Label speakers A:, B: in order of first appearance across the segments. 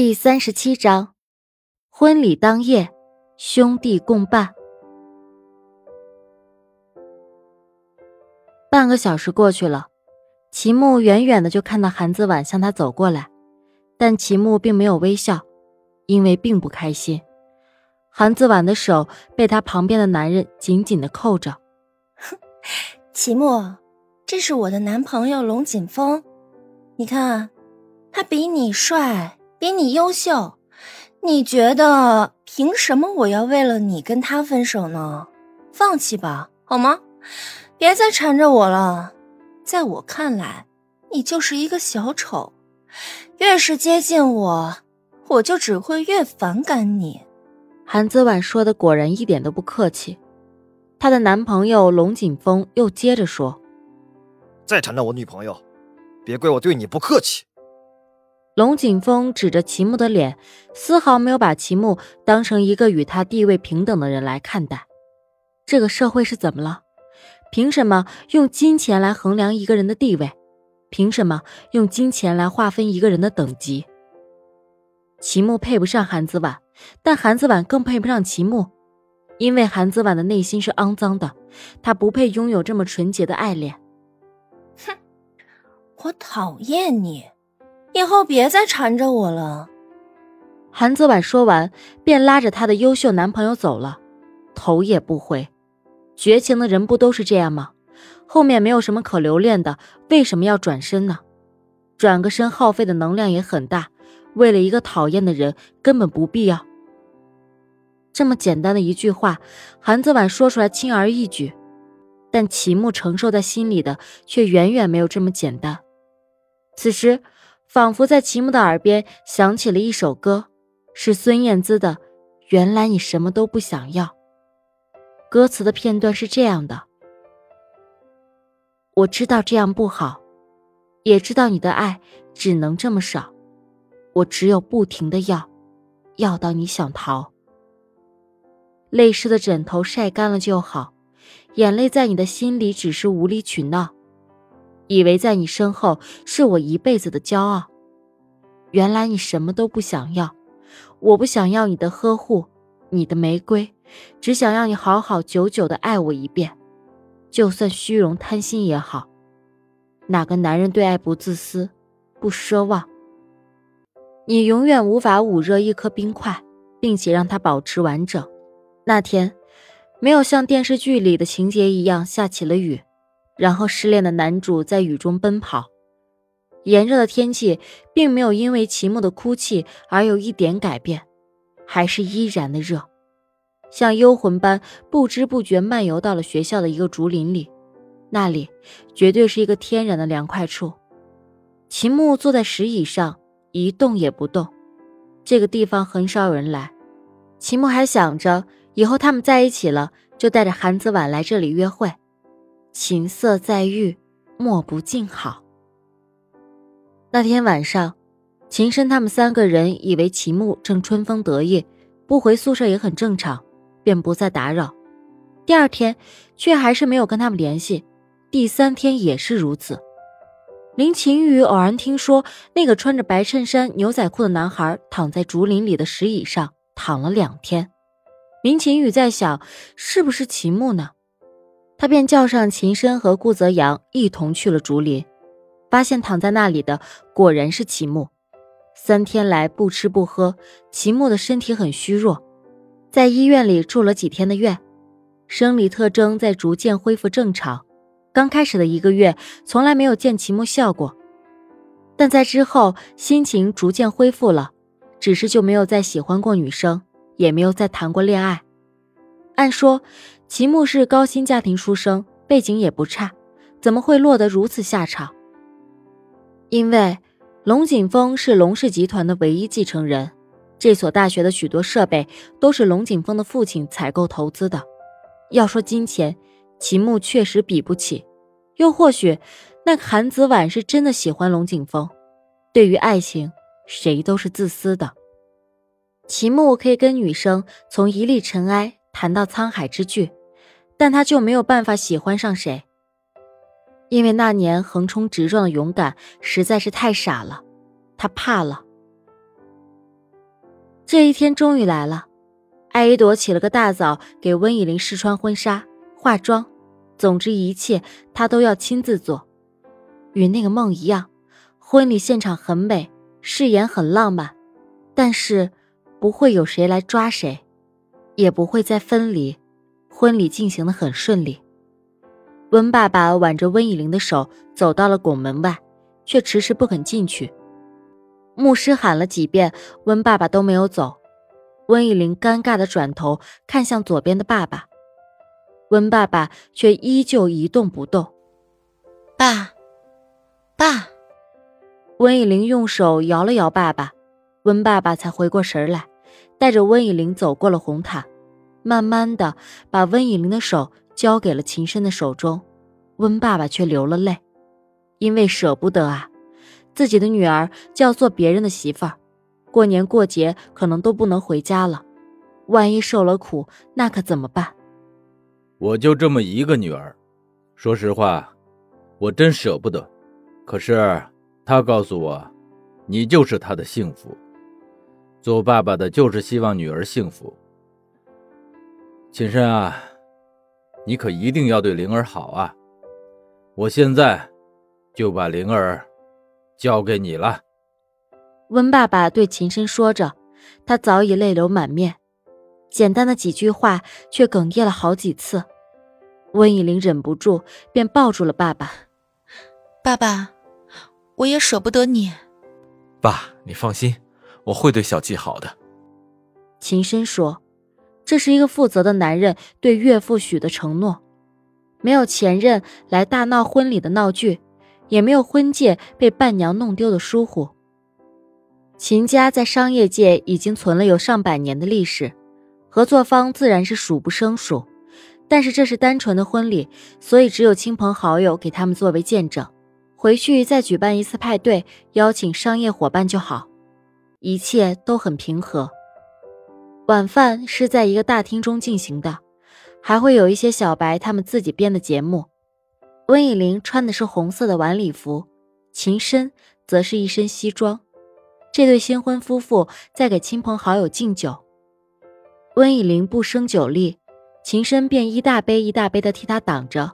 A: 第三十七章，婚礼当夜，兄弟共伴。半个小时过去了，齐木远远的就看到韩子婉向他走过来，但齐木并没有微笑，因为并不开心。韩子婉的手被他旁边的男人紧紧的扣着。
B: 哼齐木，这是我的男朋友龙锦峰，你看，他比你帅。比你优秀，你觉得凭什么我要为了你跟他分手呢？放弃吧，好吗？别再缠着我了。在我看来，你就是一个小丑，越是接近我，我就只会越反感你。
A: 韩子婉说的果然一点都不客气。她的男朋友龙锦峰又接着说：“
C: 再缠着我女朋友，别怪我对你不客气。”
A: 龙景峰指着齐木的脸，丝毫没有把齐木当成一个与他地位平等的人来看待。这个社会是怎么了？凭什么用金钱来衡量一个人的地位？凭什么用金钱来划分一个人的等级？齐木配不上韩子婉，但韩子婉更配不上齐木，因为韩子婉的内心是肮脏的，她不配拥有这么纯洁的爱恋。
B: 哼，我讨厌你。以后别再缠着我了。
A: 韩子婉说完，便拉着她的优秀男朋友走了，头也不回。绝情的人不都是这样吗？后面没有什么可留恋的，为什么要转身呢？转个身耗费的能量也很大，为了一个讨厌的人，根本不必要。这么简单的一句话，韩子婉说出来轻而易举，但齐木承受在心里的却远远没有这么简单。此时。仿佛在齐木的耳边响起了一首歌，是孙燕姿的《原来你什么都不想要》。歌词的片段是这样的：我知道这样不好，也知道你的爱只能这么少，我只有不停的要，要到你想逃。泪湿的枕头晒干了就好，眼泪在你的心里只是无理取闹。以为在你身后是我一辈子的骄傲，原来你什么都不想要。我不想要你的呵护，你的玫瑰，只想要你好好久久的爱我一遍，就算虚荣贪心也好。哪个男人对爱不自私，不奢望？你永远无法捂热一颗冰块，并且让它保持完整。那天，没有像电视剧里的情节一样下起了雨。然后失恋的男主在雨中奔跑，炎热的天气并没有因为齐木的哭泣而有一点改变，还是依然的热，像幽魂般不知不觉漫游到了学校的一个竹林里，那里绝对是一个天然的凉快处。齐木坐在石椅上一动也不动，这个地方很少有人来。齐木还想着以后他们在一起了，就带着韩子婉来这里约会。琴瑟在御，莫不静好。那天晚上，秦深他们三个人以为齐木正春风得意，不回宿舍也很正常，便不再打扰。第二天，却还是没有跟他们联系。第三天也是如此。林晴雨偶然听说，那个穿着白衬衫、牛仔裤的男孩躺在竹林里的石椅上躺了两天。林晴雨在想，是不是齐木呢？他便叫上秦深和顾泽阳一同去了竹林，发现躺在那里的果然是齐木。三天来不吃不喝，齐木的身体很虚弱，在医院里住了几天的院，生理特征在逐渐恢复正常。刚开始的一个月，从来没有见齐木笑过，但在之后心情逐渐恢复了，只是就没有再喜欢过女生，也没有再谈过恋爱。按说。齐木是高薪家庭出生，背景也不差，怎么会落得如此下场？因为龙锦峰是龙氏集团的唯一继承人，这所大学的许多设备都是龙锦峰的父亲采购投资的。要说金钱，齐木确实比不起。又或许，那个韩子婉是真的喜欢龙锦峰。对于爱情，谁都是自私的。齐木可以跟女生从一粒尘埃谈到沧海之巨。但他就没有办法喜欢上谁，因为那年横冲直撞的勇敢实在是太傻了，他怕了。这一天终于来了，艾依朵起了个大早，给温以玲试穿婚纱、化妆，总之一切她都要亲自做。与那个梦一样，婚礼现场很美，誓言很浪漫，但是不会有谁来抓谁，也不会再分离。婚礼进行的很顺利。温爸爸挽着温以玲的手走到了拱门外，却迟迟不肯进去。牧师喊了几遍，温爸爸都没有走。温以玲尴尬的转头看向左边的爸爸，温爸爸却依旧一动不动。
B: 爸，爸。
A: 温以玲用手摇了摇爸爸，温爸爸才回过神来，带着温以玲走过了红毯，慢慢的把温以玲的手交给了秦深的手中。温爸爸却流了泪，因为舍不得啊。自己的女儿就要做别人的媳妇儿，过年过节可能都不能回家了，万一受了苦，那可怎么办？
D: 我就这么一个女儿，说实话，我真舍不得。可是他告诉我，你就是他的幸福。做爸爸的就是希望女儿幸福。秦深啊，你可一定要对灵儿好啊！我现在就把灵儿。交给你了，
A: 温爸爸对秦深说着，他早已泪流满面，简单的几句话却哽咽了好几次。温以玲忍不住便抱住了爸爸：“
B: 爸爸，我也舍不得你。”“
E: 爸，你放心，我会对小季好的。”
A: 秦深说：“这是一个负责的男人对岳父许的承诺，没有前任来大闹婚礼的闹剧。”也没有婚戒被伴娘弄丢的疏忽。秦家在商业界已经存了有上百年的历史，合作方自然是数不胜数。但是这是单纯的婚礼，所以只有亲朋好友给他们作为见证，回去再举办一次派对，邀请商业伙伴就好。一切都很平和。晚饭是在一个大厅中进行的，还会有一些小白他们自己编的节目。温以玲穿的是红色的晚礼服，秦深则是一身西装。这对新婚夫妇在给亲朋好友敬酒。温以玲不胜酒力，秦深便一大杯一大杯的替她挡着。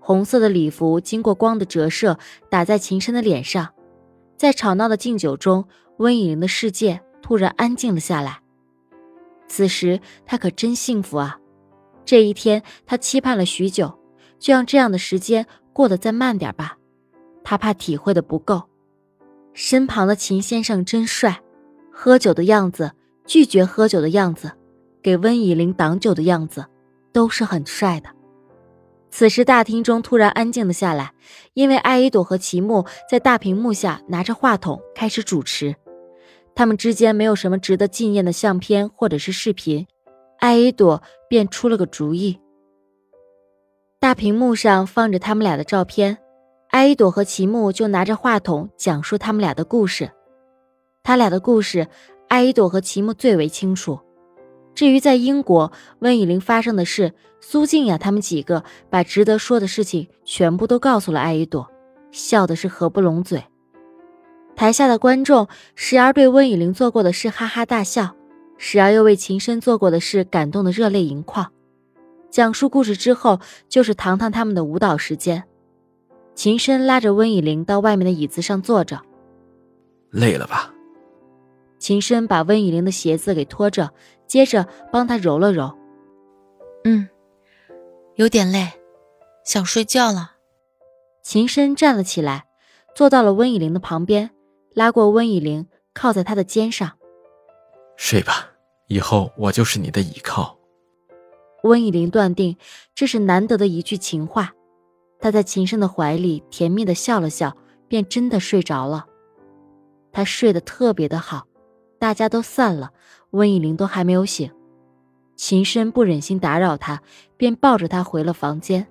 A: 红色的礼服经过光的折射，打在秦深的脸上。在吵闹的敬酒中，温以玲的世界突然安静了下来。此时他可真幸福啊！这一天，他期盼了许久。就让这样的时间过得再慢点吧，他怕体会的不够。身旁的秦先生真帅，喝酒的样子，拒绝喝酒的样子，给温以玲挡酒的样子，都是很帅的。此时大厅中突然安静了下来，因为艾依朵和齐木在大屏幕下拿着话筒开始主持，他们之间没有什么值得纪念的相片或者是视频，艾依朵便出了个主意。大屏幕上放着他们俩的照片，艾依朵和齐木就拿着话筒讲述他们俩的故事。他俩的故事，艾依朵和齐木最为清楚。至于在英国温以玲发生的事，苏静雅他们几个把值得说的事情全部都告诉了艾依朵，笑的是合不拢嘴。台下的观众时而对温以玲做过的事哈哈大笑，时而又为秦深做过的事感动得热泪盈眶。讲述故事之后，就是糖糖他们的舞蹈时间。秦深拉着温以玲到外面的椅子上坐着。
E: 累了吧？
A: 秦深把温以玲的鞋子给拖着，接着帮她揉了揉。
B: 嗯，有点累，想睡觉了。
A: 秦深站了起来，坐到了温以玲的旁边，拉过温以玲，靠在他的肩上。
E: 睡吧，以后我就是你的依靠。
A: 温以玲断定这是难得的一句情话，她在秦深的怀里甜蜜的笑了笑，便真的睡着了。她睡得特别的好，大家都散了，温以玲都还没有醒。秦深不忍心打扰她，便抱着她回了房间。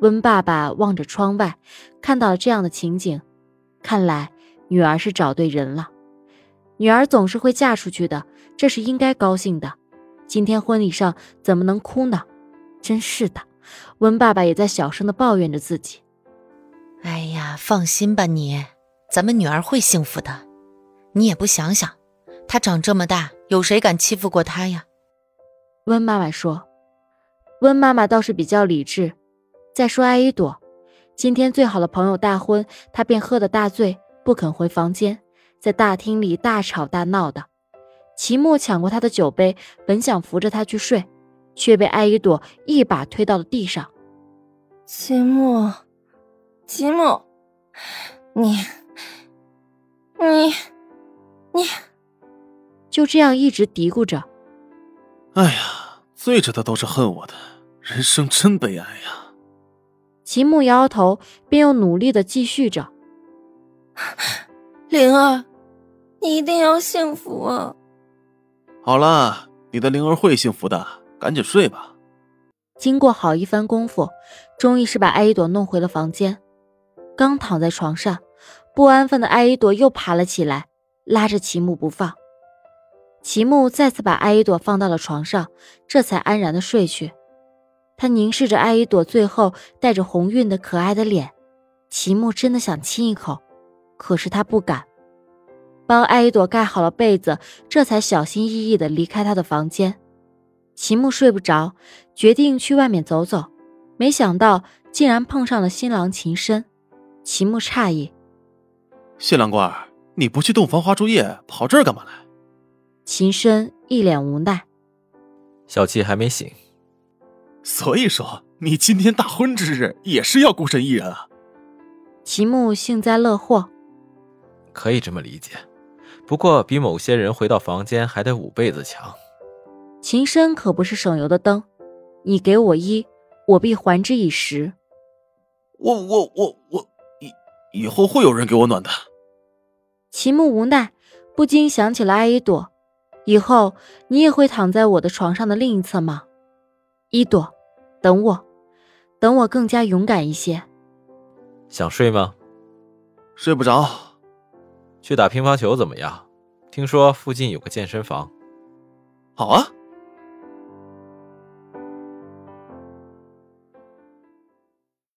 A: 温爸爸望着窗外，看到了这样的情景，看来女儿是找对人了。女儿总是会嫁出去的，这是应该高兴的。今天婚礼上怎么能哭呢？真是的，温爸爸也在小声的抱怨着自己。
B: 哎呀，放心吧你，咱们女儿会幸福的。你也不想想，
F: 她长这么大，有谁敢欺负过她呀？
A: 温妈妈说：“温妈妈倒是比较理智。再说艾依朵，今天最好的朋友大婚，她便喝得大醉，不肯回房间，在大厅里大吵大闹的。齐木抢过他的酒杯，本想扶着他去睡，却被艾依朵一把推到了地上。
B: 齐木，齐木，你，你，你，
A: 就这样一直嘀咕着。
G: 哎呀，醉着的都是恨我的，人生真悲哀呀！
A: 齐木摇摇头，便又努力的继续着。
B: 灵儿，你一定要幸福啊！
G: 好了，你的灵儿会幸福的，赶紧睡吧。
A: 经过好一番功夫，终于是把艾依朵弄回了房间。刚躺在床上，不安分的艾依朵又爬了起来，拉着齐木不放。齐木再次把艾依朵放到了床上，这才安然的睡去。他凝视着艾依朵最后带着红晕的可爱的脸，齐木真的想亲一口，可是他不敢。帮艾依朵盖好了被子，这才小心翼翼的离开他的房间。齐木睡不着，决定去外面走走，没想到竟然碰上了新郎秦深。秦木诧异：“
G: 新郎官，你不去洞房花烛夜，跑这儿干嘛来？”
A: 秦深一脸无奈：“
E: 小七还没醒，
G: 所以说你今天大婚之日也是要孤身一人啊？”
A: 齐木幸灾乐祸：“
E: 可以这么理解，不过比某些人回到房间还得捂被子强。”
A: 秦深可不是省油的灯，你给我一，我必还之以十。
G: 我我我我以以后会有人给我暖的。
A: 秦木无奈，不禁想起了艾依朵。以后你也会躺在我的床上的另一侧吗？一朵，等我，等我更加勇敢一些。
E: 想睡吗？
G: 睡不着。
E: 去打乒乓球怎么样？听说附近有个健身房。
G: 好啊。